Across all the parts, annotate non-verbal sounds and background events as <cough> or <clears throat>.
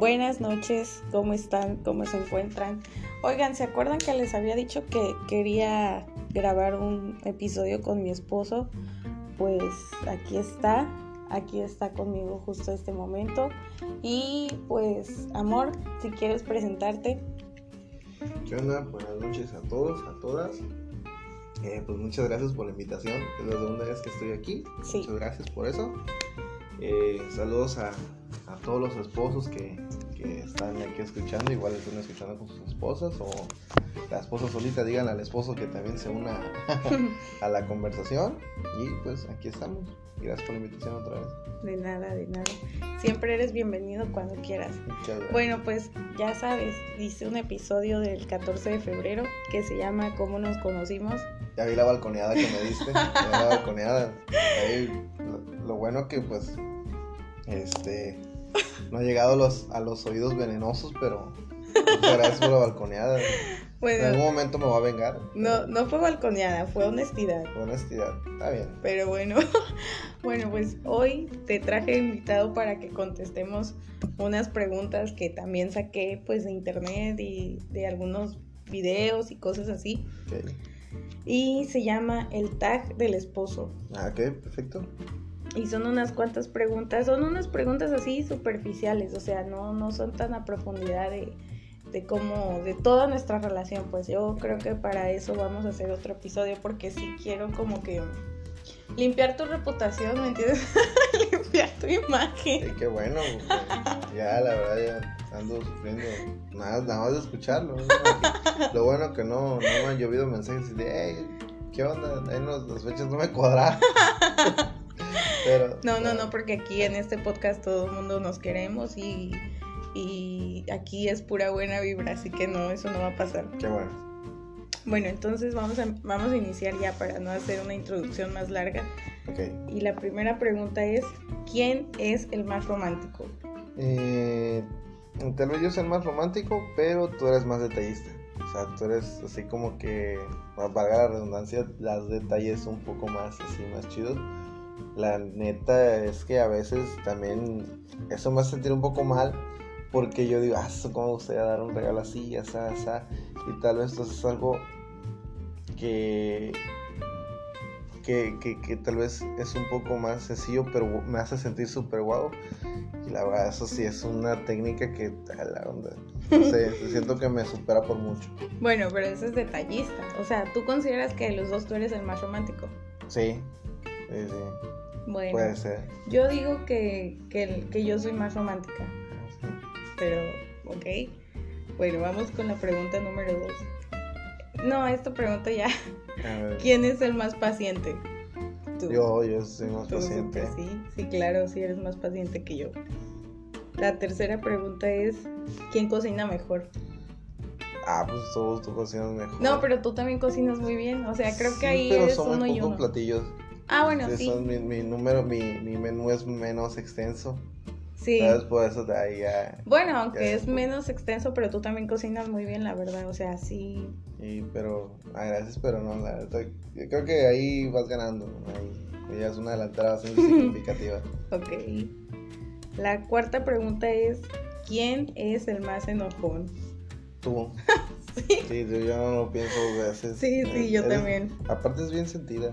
Buenas noches, ¿cómo están? ¿Cómo se encuentran? Oigan, ¿se acuerdan que les había dicho que quería grabar un episodio con mi esposo? Pues aquí está, aquí está conmigo justo este momento. Y pues, amor, si quieres presentarte. ¿Qué onda? Buenas noches a todos, a todas. Eh, pues muchas gracias por la invitación. Es la segunda vez que estoy aquí. Sí. Muchas gracias por eso. Eh, saludos a, a todos los esposos que, que están aquí escuchando. Igual están escuchando con sus esposas o la esposa solita digan al esposo que también se una <laughs> a la conversación. Y pues aquí estamos. Gracias por la invitación otra vez. De nada, de nada. Siempre eres bienvenido cuando quieras. Bueno, pues ya sabes, hice un episodio del 14 de febrero que se llama ¿Cómo nos conocimos? Ya vi la balconeada que me diste. la balconeada. Ahí, lo, lo bueno que pues este no ha llegado a los, a los oídos venenosos, pero muchas gracias por la balconeada. En algún momento me va a vengar. no, no fue balconeada, fue honestidad. Honestidad. Está bien. Pero bueno, <laughs> bueno, pues hoy te traje invitado para que contestemos unas preguntas que también saqué pues de internet y de algunos videos y cosas así. Ok. Y se llama el tag del esposo. Ah, ok, perfecto. Y son unas cuantas preguntas, son unas preguntas así superficiales, o sea, no, no son tan a profundidad de, de cómo, de toda nuestra relación. Pues yo creo que para eso vamos a hacer otro episodio, porque sí quiero como que limpiar tu reputación, ¿me entiendes? <laughs> limpiar tu imagen. Sí, qué bueno. Ya, la verdad, ya ando sufriendo. Nada, nada más de escucharlo. ¿no? Lo bueno que no, no me han llovido mensajes de, hey, ¿qué onda? Ahí las fechas no me cuadraron. <laughs> Pero, No, no, no, porque aquí en este podcast todo el mundo nos queremos y, y aquí es pura buena vibra, así que no, eso no va a pasar. Qué bueno. Bueno, entonces vamos a, vamos a iniciar ya para no hacer una introducción más larga. Ok. Y la primera pregunta es, ¿quién es el más romántico? Eh, tal vez yo sea el más romántico, pero tú eres más detallista. O sea, tú eres así como que, para valga la redundancia, las detalles un poco más así, más chidos. La neta es que a veces también eso me hace sentir un poco mal porque yo digo, ah, cómo me gustaría dar un regalo así. Y tal vez esto es algo que, que, que, que tal vez es un poco más sencillo, pero me hace sentir súper guau. Y la verdad, eso sí es una técnica que, a la onda, no sé, <laughs> siento que me supera por mucho. Bueno, pero eso es detallista. O sea, ¿tú consideras que de los dos tú eres el más romántico? Sí, sí, sí, Bueno, puede ser. yo digo que, que, yo soy más romántica, Sí. pero, ok. Bueno, vamos con la pregunta número dos. No, esta pregunta ya. A ver, ¿Quién es el más paciente? Tú. yo, yo soy más Tú, paciente. Sí, sí, claro, sí eres más paciente que yo. La tercera pregunta es, ¿quién cocina mejor? Ah, pues tú, tú cocinas mejor. No, pero tú también cocinas muy bien, o sea, creo Sí, que ahí pero eres son uno muy y uno. platillos. Ah, bueno, Sí, sí, son mi, mi número, mi, mi menú es menos extenso. sí. ¿Sabes? Por eso de ahí ya. Bueno, aunque Ya. es menos extenso, pero tú también cocinas muy bien, la verdad, o sea, sí. Y, pero, ah, gracias, pero no, la verdad. Yo creo que ahí vas ganando. Ahí ya es una delantera bastante <laughs> significativa. Ok. La cuarta pregunta es, ¿quién es el más enojón? Tú. <laughs> Sí, Sí, yo, no lo pienso dos veces. sí, sí, yo Eres- también. Aparte es bien sentida.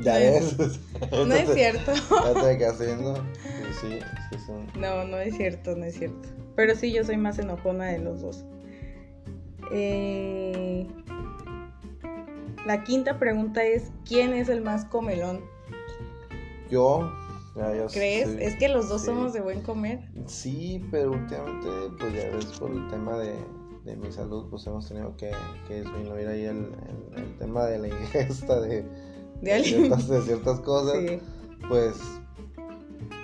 Ya es-. <laughs> No es cierto. Ya viendo. Sí, sí, sí son. No, no es cierto, no es cierto. Pero sí, yo soy más enojona de los dos. Eh, La quinta pregunta es, ¿quién es el más comelón? Yo. ya, yo ¿Crees? soy- Es que los dos sí. somos de buen comer. Sí, pero últimamente, pues ya ves, por el tema de, de mi salud, pues hemos tenido que, que disminuir ahí el, el- el tema de la ingesta de, De ciertas, de ciertas cosas. Sí. Pues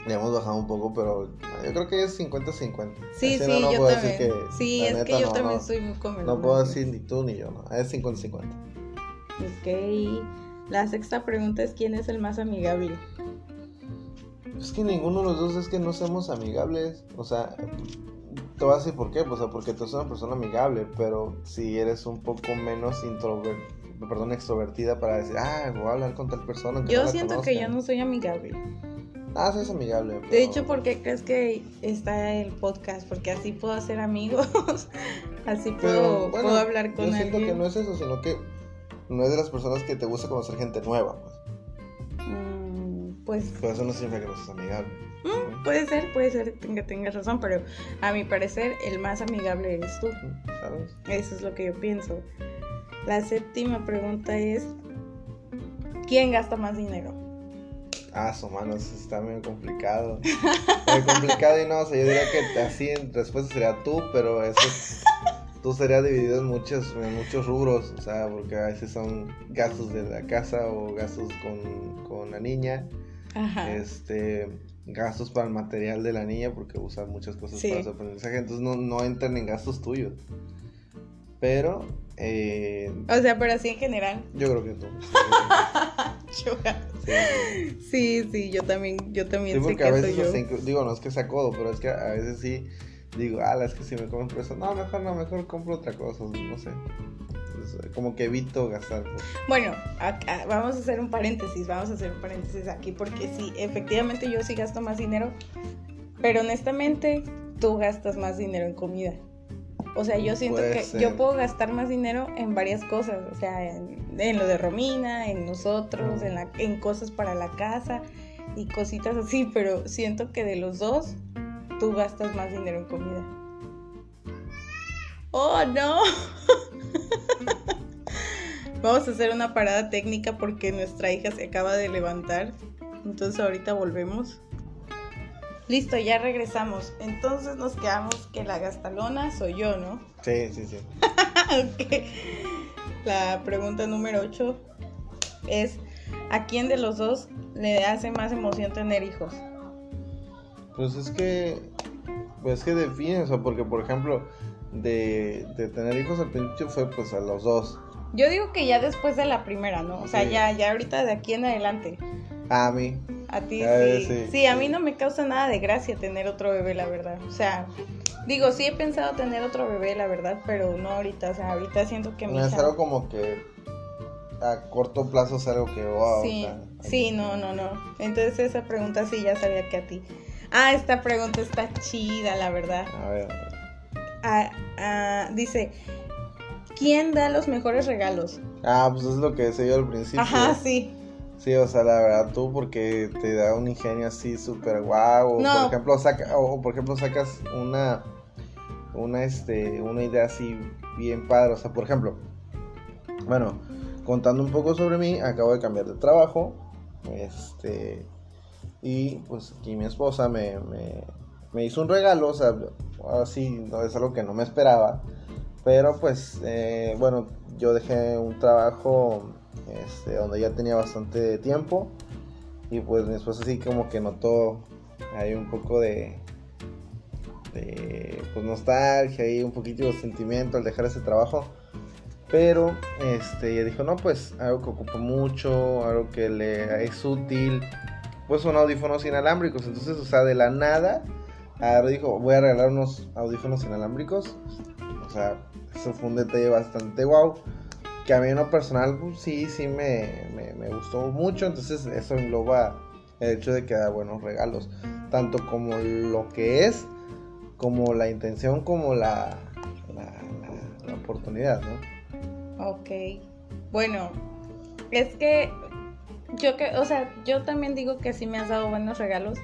ya hemos bajado un poco, pero yo creo que es 50-50. Sí, Así sí, no, no yo puedo también. decir sí, la es neta, que yo no, también soy muy comelón. No puedo decir ni tú ni yo, no. Es 50-50. Ok. La sexta pregunta es, ¿quién es el más amigable? Es que ninguno de los dos es que no seamos amigables. O sea, te voy a decir por qué. Pues, o sea, porque tú eres una persona amigable, pero si eres un poco menos introver perdón, extrovertida para decir, ah, voy a hablar con tal persona. Yo no la siento que yo conozca". no soy amigable. Ah, sí, es amigable. De hecho, ¿por qué crees que está el podcast? Porque así puedo hacer amigos, <laughs> así puedo, Pero, bueno, puedo hablar con Yo siento alguien. que no es eso, sino que no es de las personas que te gusta conocer gente nueva, pues. Mm, pues Pero eso no significa que no seas amigable. mm, puede ser, puede ser que tengas razón, pero a mi parecer el más amigable eres tú. ¿Sabes? Eso es lo que yo pienso. La séptima pregunta es, ¿quién gasta más dinero? Ah, su mano, eso está medio complicado. Muy complicado y no, o sea, yo diría que así en respuesta sería tú, pero eso tú serías dividido en muchos, en muchos rubros, o sea, porque a veces son gastos de la casa o gastos con, con la niña, Ajá. este gastos para el material de la niña porque usa muchas cosas Sí. para su aprendizaje, entonces no, no entran en gastos tuyos. Pero eh, O sea, pero así en general. yo creo que. Sí, <laughs> sí. Sí, sí, yo también, yo Sí, también sé porque que a soy veces, yo. hasta inclu- digo, no es que sea codo, pero es que a veces sí digo, ah, es que si me compro eso, no, mejor no, mejor compro otra cosa, no sé. Entonces, como que evito gastar. pues. Bueno, acá, vamos a hacer un paréntesis, vamos a hacer un paréntesis aquí porque sí, efectivamente yo sí gasto más dinero, pero honestamente tú gastas más dinero en comida. O sea, yo siento Puede que ser. yo puedo gastar más dinero en varias cosas, o sea, en, en lo de Romina, en nosotros, en, la, en cosas para la casa y cositas así, pero siento que de los dos tú gastas más dinero en comida. Oh, no. <laughs> Vamos a hacer una parada técnica porque nuestra hija se acaba de levantar. Entonces ahorita volvemos. Listo, ya regresamos. Entonces nos quedamos que la gastalona soy yo, ¿no? Sí, sí, sí. <laughs> La pregunta número 8 es, ¿a quién de los dos le hace más emoción tener hijos? Pues es que, pues es que define, o sea, porque por ejemplo, de, de tener hijos al principio fue pues a los dos. Yo digo que ya después de la primera, ¿no? O sea, Sí. ya, ya ahorita de aquí en adelante. A mí. A ti sí. sí, Sí, a mí no me causa nada de gracia tener otro bebé, la verdad. O sea, digo, sí he pensado tener otro bebé, la verdad, pero no ahorita. O sea, ahorita siento que mi No es algo como que a corto plazo es algo que, wow, Sí, o sea, sí, no, no, no. Entonces esa pregunta sí ya sabía que a ti. Ah, esta pregunta está chida, la verdad. A ver, a ver. Ah, ah, dice, ¿quién da los mejores regalos? Ah, pues es lo que decía yo al principio. Ajá, sí. Sí, o sea, la verdad tú porque te da un ingenio así súper guau. O No. por ejemplo, saca, o por ejemplo sacas una, una, este, una idea así bien padre. O sea, por ejemplo, bueno, contando un poco sobre mí, acabo de cambiar de trabajo. Este, y pues aquí mi esposa me, me, me hizo un regalo. O sea, ahora sí, no es algo que no me esperaba. Pero pues, eh, bueno, yo dejé un trabajo este, donde ya tenía bastante tiempo. Y pues mi esposa sí como que notó ahí un poco de, de pues, nostalgia y un poquito de sentimiento al dejar ese trabajo. Pero este, ella dijo, no, pues algo que ocupa mucho, algo que le es útil. Pues son audífonos inalámbricos. Entonces, o sea, de la nada, y dijo, voy a regalar unos audífonos inalámbricos. O sea, eso fue un detalle bastante guau. Que a mí en lo personal, pues, sí, sí me, me, gustó mucho. Entonces eso engloba el hecho de que da buenos regalos. Tanto como lo que es, como la intención, como la, la, la- la oportunidad, ¿no? Ok. Bueno, es que yo que, o sea, yo también digo que sí me has dado buenos regalos,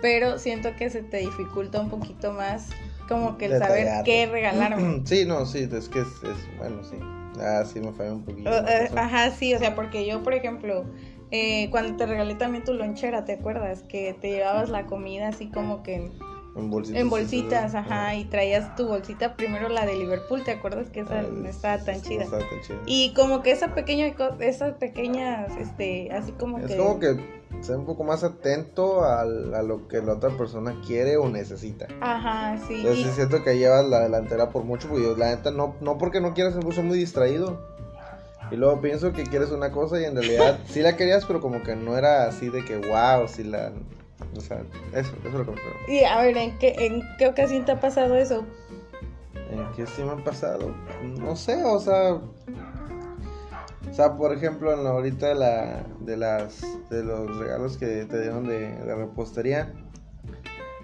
pero siento que se te dificulta un poquito más como que el saber qué regalarme. <clears throat> Sí, no, sí, es que es, es- bueno, sí. Ah, sí me falló un poquito. Eh. Ajá, sí, o sea, porque yo, por ejemplo, eh, cuando te regalé también tu lonchera, ¿te acuerdas? Que te llevabas la comida así como que en, bolsitas. en bolsitas, Ah, ajá, y traías tu bolsita primero la de Liverpool, ¿te acuerdas que esa ah, no es- estaba es- tan chida? estaba tan chida. Y como que esa pequeña, esas pequeñas, este, así como Es que... como que ser un poco más atento al- a, lo que la otra persona quiere o necesita. Ajá, sí. Entonces sí siento que llevas la delantera por mucho, porque yo, la neta no, no porque no quieras, me puse muy distraído. Y luego pienso que quieres una cosa y en realidad <laughs> sí la querías, pero como que no era así de que wow, sí la... O sea, eso, eso es lo que me creo. Y a ver, ¿en qué, ¿en qué ocasión te ha pasado eso? ¿En qué sí me ha pasado? No sé, o sea... O sea, por ejemplo, en la ahorita de, la, de, las, de los regalos que te dieron de, de repostería,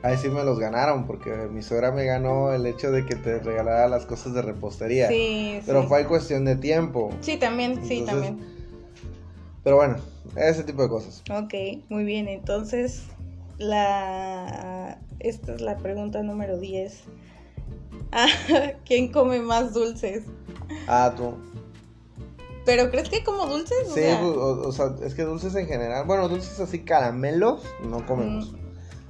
ahí sí me los ganaron, porque mi suegra me ganó el hecho de que te regalara las cosas de repostería. Sí, Pero sí. fue cuestión de tiempo. Sí, también, sí, también. Pero bueno, ese tipo de cosas. Ok, muy bien. Entonces, la esta es la pregunta número 10. <laughs> Ah, ¿Quién come más dulces? Ah, tú. ¿Pero crees que como dulces? O Sí, sea, pues, o, o sea, es que dulces en general, bueno, dulces así caramelos no comemos. Mm.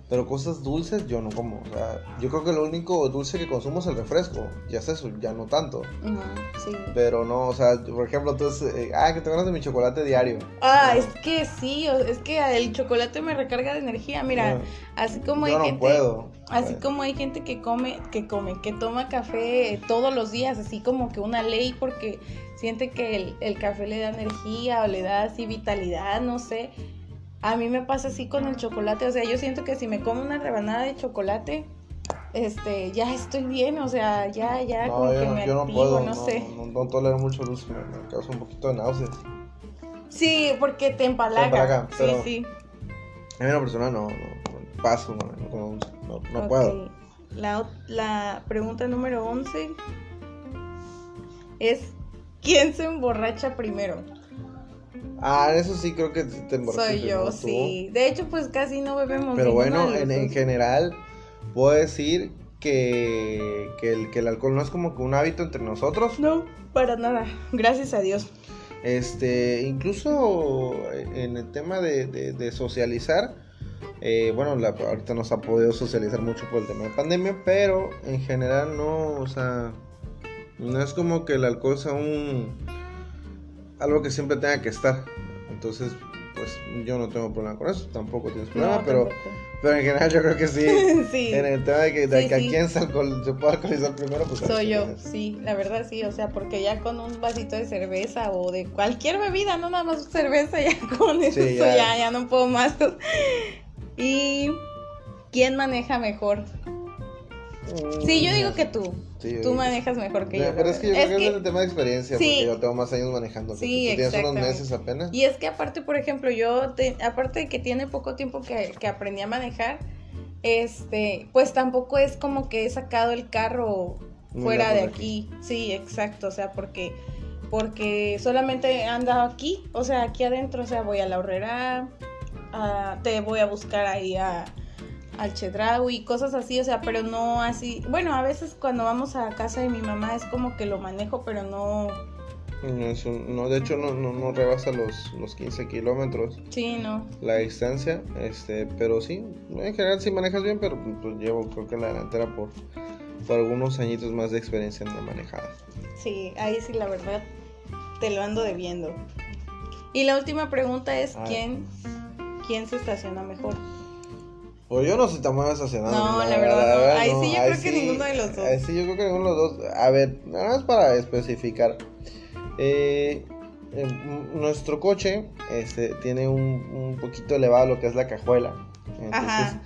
Pero cosas dulces yo no como. O sea, yo creo que lo único dulce que consumo es el refresco. Ya es eso, ya no tanto. ujú, sí. Pero no, o sea, por ejemplo, entonces, eh, ah, que te ganas de mi chocolate diario. Ah, No. es que sí, o- es que el chocolate me recarga de energía. Mira, No, así como hay yo no gente, puedo. así Eh, como hay gente que come, que come, que toma café todos los días, así como que una ley porque siente que el, el café le da energía o le da así vitalidad, no sé. A mí me pasa así con el chocolate, o sea, yo siento que si me como una rebanada de chocolate, este, ya estoy bien, o sea, ya, ya como No, que yo, me yo no activo, puedo, no, no, sé. no, no tolero mucho dulce, me, me causa un poquito de náuseas. Sí, porque te empalaga. empalaga, pero- Sí, sí. A mí en lo personal no, paso, no, no como puedo. La, la pregunta número 11 es, ¿quién se emborracha primero? Ah, eso sí creo que te emborrachas Soy yo, sí. De hecho, pues casi no bebemos. Pero bueno, en, en general puedo decir que, que, el, que el alcohol no es como que un hábito entre nosotros. No, para nada. Gracias a Dios. Este, incluso en el tema de, de- de socializar, eh, bueno, la- ahorita nos ha podido socializar mucho por el tema de pandemia, pero en general no, o sea, no es como que el alcohol sea un algo que siempre tenga que estar. Entonces, pues yo no tengo problema con eso, tampoco tienes problema, No, pero, tampoco. pero en general yo creo que sí. <laughs> sí. En el tema de que, de Sí, que a sí. quién se, alcohol- se puede alcoholizar primero, pues Soy yo, es. sí, la verdad sí, o sea, porque ya con un vasito de cerveza o de cualquier bebida, no nada más cerveza, <laughs> ya con eso ya. ya, no puedo más. <laughs> ¿Y quién maneja mejor? Sí, yo digo que tú, Sí, tú manejas mejor que No, yo. pero es que yo creo que es el tema de experiencia, Sí. porque yo tengo más años manejando. Sí, tú. Tienes unos meses apenas. Y es que aparte, por ejemplo, yo, te- aparte de que tiene poco tiempo que, que aprendí a manejar, este, pues tampoco es como que he sacado el carro fuera de aquí. Sí, exacto, o sea, porque porque solamente he andado aquí, o sea, aquí adentro, o sea, voy a la horrera, a- te voy a buscar ahí a al Chedraui y cosas así, o sea, pero no así. Bueno, a veces cuando vamos a casa de mi mamá es como que lo manejo, pero no. No, es un- no, de hecho, no, no, no rebasa los, los 15 kilómetros Sí, no. la distancia. este Pero sí, en general sí manejas bien, pero pues, llevo creo que la delantera por, por algunos añitos más de experiencia en la manejada. Sí, ahí sí, la verdad, te lo ando debiendo. Y la última pregunta es: Ah. ¿quién, ¿quién se estaciona mejor? Pues yo no soy tan bueno estacionando. No, la verdad no. Ahí sí yo creo que ninguno de los dos. Ahí sí yo creo que ninguno de los dos. A ver, nada más para especificar. Eh, eh, m- nuestro coche este, tiene un, un poquito elevado lo que es la cajuela. Entonces, Ajá.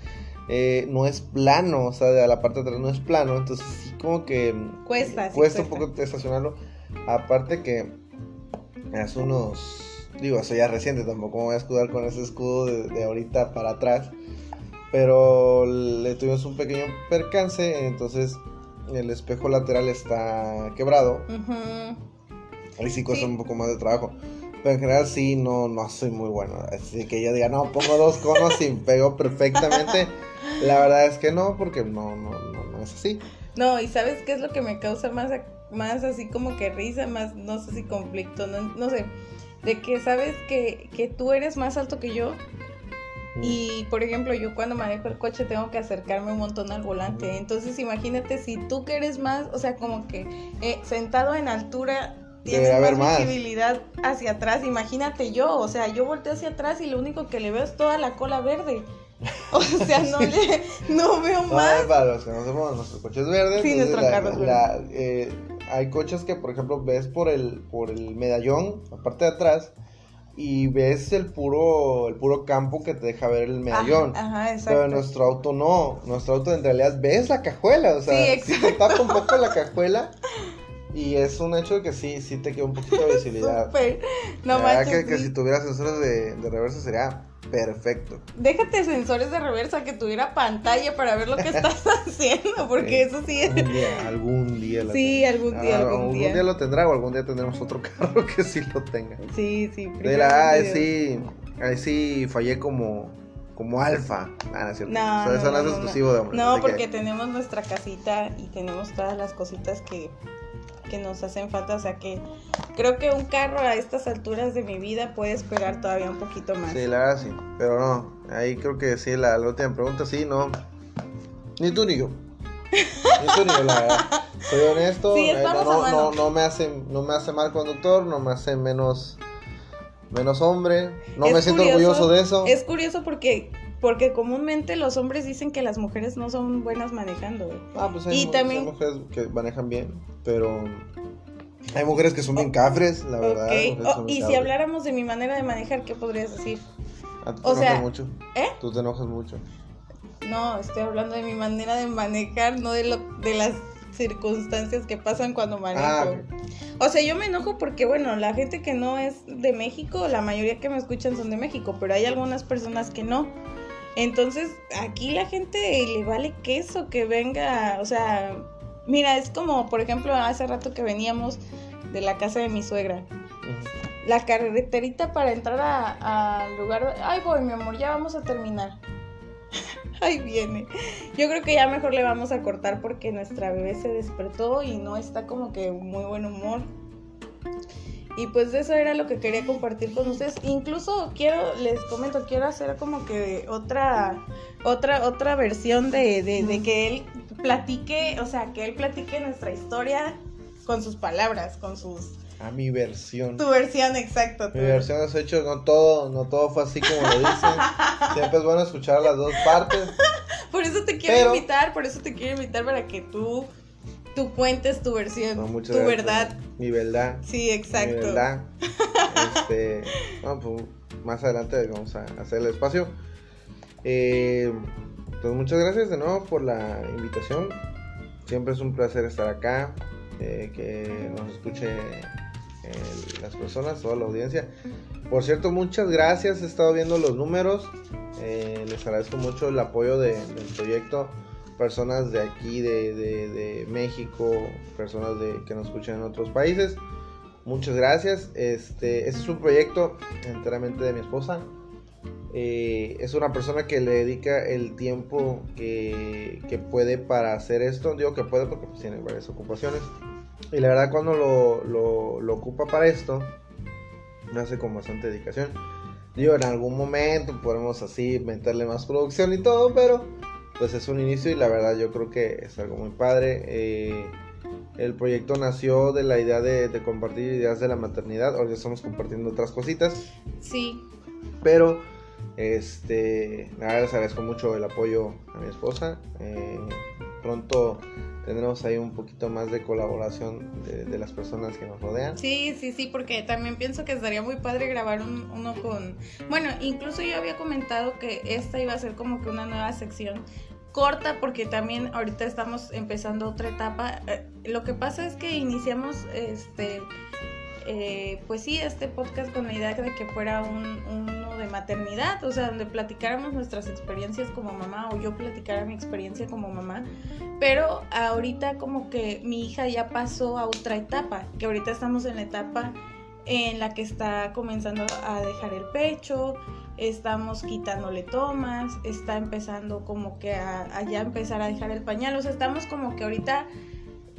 eh, no es plano, o sea, de la parte de atrás no es plano. Entonces, sí, como que Cuesta, sí, cuesta un poco estacionarlo. Aparte que hace unos. Digo, eso ya reciente, tampoco me voy a escudar con ese escudo de, de ahorita para atrás. Pero le tuvimos un pequeño percance, entonces el espejo lateral está quebrado. Ujú. Ahí sí cuesta Sí. un poco más de trabajo. Pero en general sí, no, no soy muy bueno. Así que yo diga, no, pongo dos conos y pego perfectamente. <laughs> La verdad es que no, porque no, no, no, no es así. No, y ¿sabes qué es lo que me causa más, más así como que risa, más, no sé si conflicto, no, no sé, de que sabes que, que tú eres más alto que yo y, por ejemplo, yo cuando manejo el coche tengo que acercarme un montón al volante, entonces imagínate si tú que eres más, o sea, como que eh, sentado en altura... Tienes Debe haber más más. visibilidad hacia atrás, imagínate yo, o sea, yo volteo hacia atrás y lo único que le veo es toda la cola verde. <laughs> O sea, no le, no veo No, más. es para los que no sepamos, nuestro coche es verde. Sí, nuestro la- carro es la- eh, hay coches que, por ejemplo, ves por el, por el medallón, la parte de atrás, y ves el puro, el puro campo que te deja ver el medallón. Ajá, ajá, exacto. Pero nuestro auto no, nuestro auto en realidad ves la cajuela, o sea, Sí, si te tapa un poco la cajuela, Y es un hecho de que sí, sí te queda un poquito de <laughs> visibilidad. Súper. No La verdad manches. que, que sí. si tuvieras sensores de, de reversa sería perfecto. Déjate sensores de reversa que tuviera pantalla para ver lo que estás <laughs> haciendo, porque Sí. eso sí es. Algún día, algún día. la Sí, tendrá. algún día, Ah, algún día. lo tendrá o algún día tendremos otro <laughs> carro que sí lo tenga. Sí, sí. De la, ahí video. sí, ahí sí fallé como, como alfa. Ah, no es cierto. No, O sea, eso no, no, es no, no. exclusivo de hombres. No, que- porque tenemos nuestra casita y tenemos todas las cositas que, que nos hacen falta. O sea que creo que un carro a estas alturas de mi vida puede esperar todavía un poquito más. Sí, la verdad sí. Pero no, ahí creo que sí, la, la última pregunta sí, no. Ni tú ni yo. Ni tú ni yo, la verdad. Soy honesto. Sí, eh, no, no, no, no me hace, no me hace mal conductor, no me hace menos, menos hombre. No Es me siento curioso, orgulloso de eso. Es curioso porque, porque comúnmente los hombres dicen que las mujeres no son buenas manejando. güey. Ah, pues hay, y también- hay mujeres que manejan bien, pero hay mujeres que son bien cafres, la verdad. Oh, y si habláramos de mi manera de manejar, ¿qué podrías decir? Ah, tú te o enojas sea, mucho. ¿eh? Tú te enojas mucho. No, estoy hablando de mi manera de manejar, no de lo de las circunstancias que pasan cuando manejo. Ah, O sea, yo me enojo porque, bueno, la gente que no es de México, la mayoría que me escuchan son de México, pero hay algunas personas que no. Entonces, aquí la gente le vale queso que venga, o sea, mira, es como, por ejemplo, hace rato que veníamos de la casa de mi suegra. La carreterita para entrar a- al lugar. Ay, voy, mi amor, ya vamos a terminar. <laughs> Ahí viene. Yo creo que ya mejor le vamos a cortar porque nuestra bebé se despertó y no está como que muy buen humor. Y pues eso era lo que quería compartir con ustedes. Incluso quiero, les comento, quiero hacer como que otra, otra, otra versión de, de, de que él platique, o sea, que él platique nuestra historia con sus palabras, con sus A mi versión. tu versión, exacto. Mi versión es hecho, no todo, no todo fue así como lo dicen. <laughs> Siempre es bueno escuchar las dos partes. Por eso te quiero Pero- invitar, por eso te quiero invitar para que tú, tú cuentes tu versión, No, tu gracias. verdad. Mi verdad. Sí, Mi exacto. verdad. <laughs> Este, no, pues, más adelante vamos a hacer el espacio. Eh, pues muchas gracias de nuevo por la invitación. Siempre es un placer estar acá, eh, que nos escuche eh, las personas, toda la audiencia. Por cierto, muchas gracias. He estado viendo los números. Eh, les agradezco mucho el apoyo de- del proyecto. Personas de aquí, de, de- de México, personas de, que nos escuchan en otros países. Muchas gracias. Este, este es un proyecto enteramente de mi esposa. Eh, es una persona que le dedica el tiempo que, que puede para hacer esto. Digo que puede porque pues, tiene varias ocupaciones. Y la verdad cuando lo, lo- lo ocupa para esto, lo hace con bastante dedicación. Digo, en algún momento podemos así meterle más producción y todo, pero pues es un inicio y la verdad yo creo que es algo muy padre. Eh, el proyecto nació de la idea de, de compartir ideas de la maternidad. Ahora ya estamos compartiendo otras cositas. Sí, Pero, este, verdad les agradezco mucho el apoyo a mi esposa. Eh, pronto tendremos ahí un poquito más de colaboración de, de las personas que nos rodean. sí, sí, sí, porque también pienso que estaría muy padre grabar un- uno con... Bueno, incluso yo había comentado que esta iba a ser como que una nueva sección corta porque también ahorita estamos empezando otra etapa. Eh, lo que pasa es que iniciamos este... eh, pues sí, este podcast con la idea de que fuera un, uno de maternidad, o sea, donde platicáramos nuestras experiencias como mamá o yo platicara mi experiencia como mamá, pero ahorita como que mi hija ya pasó a otra etapa, que ahorita estamos en la etapa en la que está comenzando a dejar el pecho, estamos quitándole tomas, está empezando como que a, ya empezar a dejar el pañal, o sea, estamos como que ahorita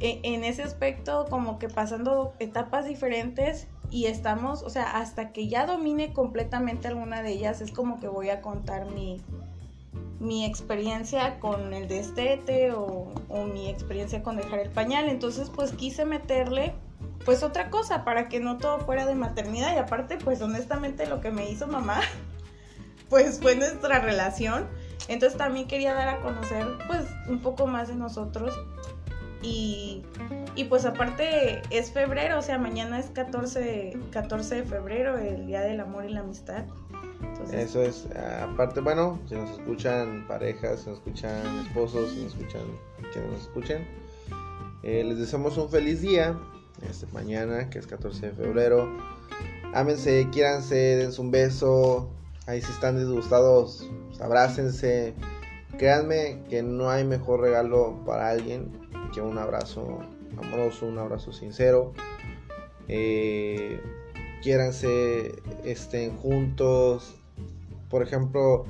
e- en ese aspecto como que pasando etapas diferentes y estamos, o sea, hasta que ya domine completamente alguna de ellas, es como que voy a contar mi, mi experiencia con el destete o, o mi experiencia con dejar el pañal. Entonces, pues quise meterle pues otra cosa para que no todo fuera de maternidad y aparte, pues honestamente lo que me hizo mamá, <laughs> pues fue nuestra relación. Entonces también quería dar a conocer pues un poco más de nosotros y, y pues aparte es febrero, o sea, mañana es 14, 14 de febrero, el Día del Amor y la Amistad. Eso es, aparte, bueno, si nos escuchan parejas, si nos escuchan esposos, si nos escuchan quienes nos escuchen, eh, les deseamos un feliz día. este, mañana, que es 14 de febrero. Ámense, quiéranse, dense un beso. Ahí si están disgustados, pues, abrácense. Créanme que no hay mejor regalo para alguien que un abrazo amoroso, un abrazo sincero. Eh, quiéranse, estén juntos. Por ejemplo,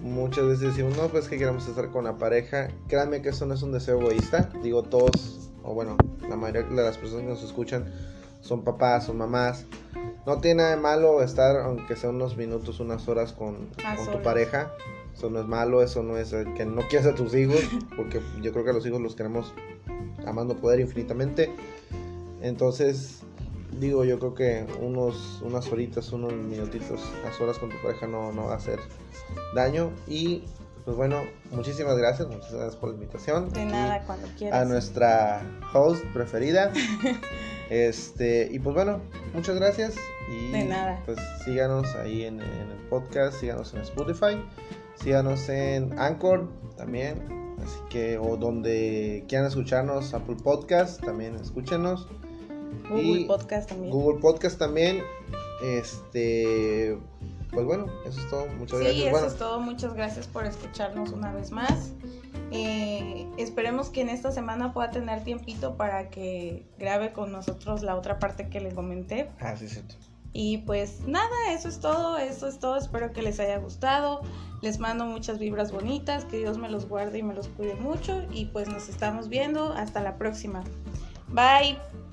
muchas veces decimos, no, pues que queremos estar con la pareja. Créanme que eso no es un deseo egoísta. Digo, todos, o bueno, la mayoría de las personas que nos escuchan son papás, son mamás. No tiene nada de malo estar, aunque sea unos minutos, unas horas con, con tu pareja. Eso no es malo, eso no es que no quieras a tus hijos, <laughs> porque yo creo que a los hijos los queremos amando poder infinitamente. Entonces, digo, yo creo que unos, unas horitas, unos minutitos, unas horas con tu pareja no, no va a hacer daño. Y pues bueno, muchísimas gracias, muchas gracias por la invitación. De nada, cuando quieras. A nuestra host preferida. <laughs> este, y pues bueno, muchas gracias. Y De nada. pues síganos ahí en, en el podcast, síganos en Spotify, síganos en Anchor también. Así que, o donde quieran escucharnos, Apple Podcast, también escúchenos. Google Y Podcast también. Google Podcast también. Este, pues bueno, eso es todo. Muchas Sí, gracias. eso Bueno, es todo. Muchas gracias por escucharnos una vez más. Eh, esperemos que en esta semana pueda tener tiempito para que grabe con nosotros la otra parte que le comenté. ah, sí, cierto. Y pues nada, eso es todo, eso es todo. Espero que les haya gustado. Les mando muchas vibras bonitas, que Dios me los guarde y me los cuide mucho. Y pues nos estamos viendo. Hasta la próxima. Bye.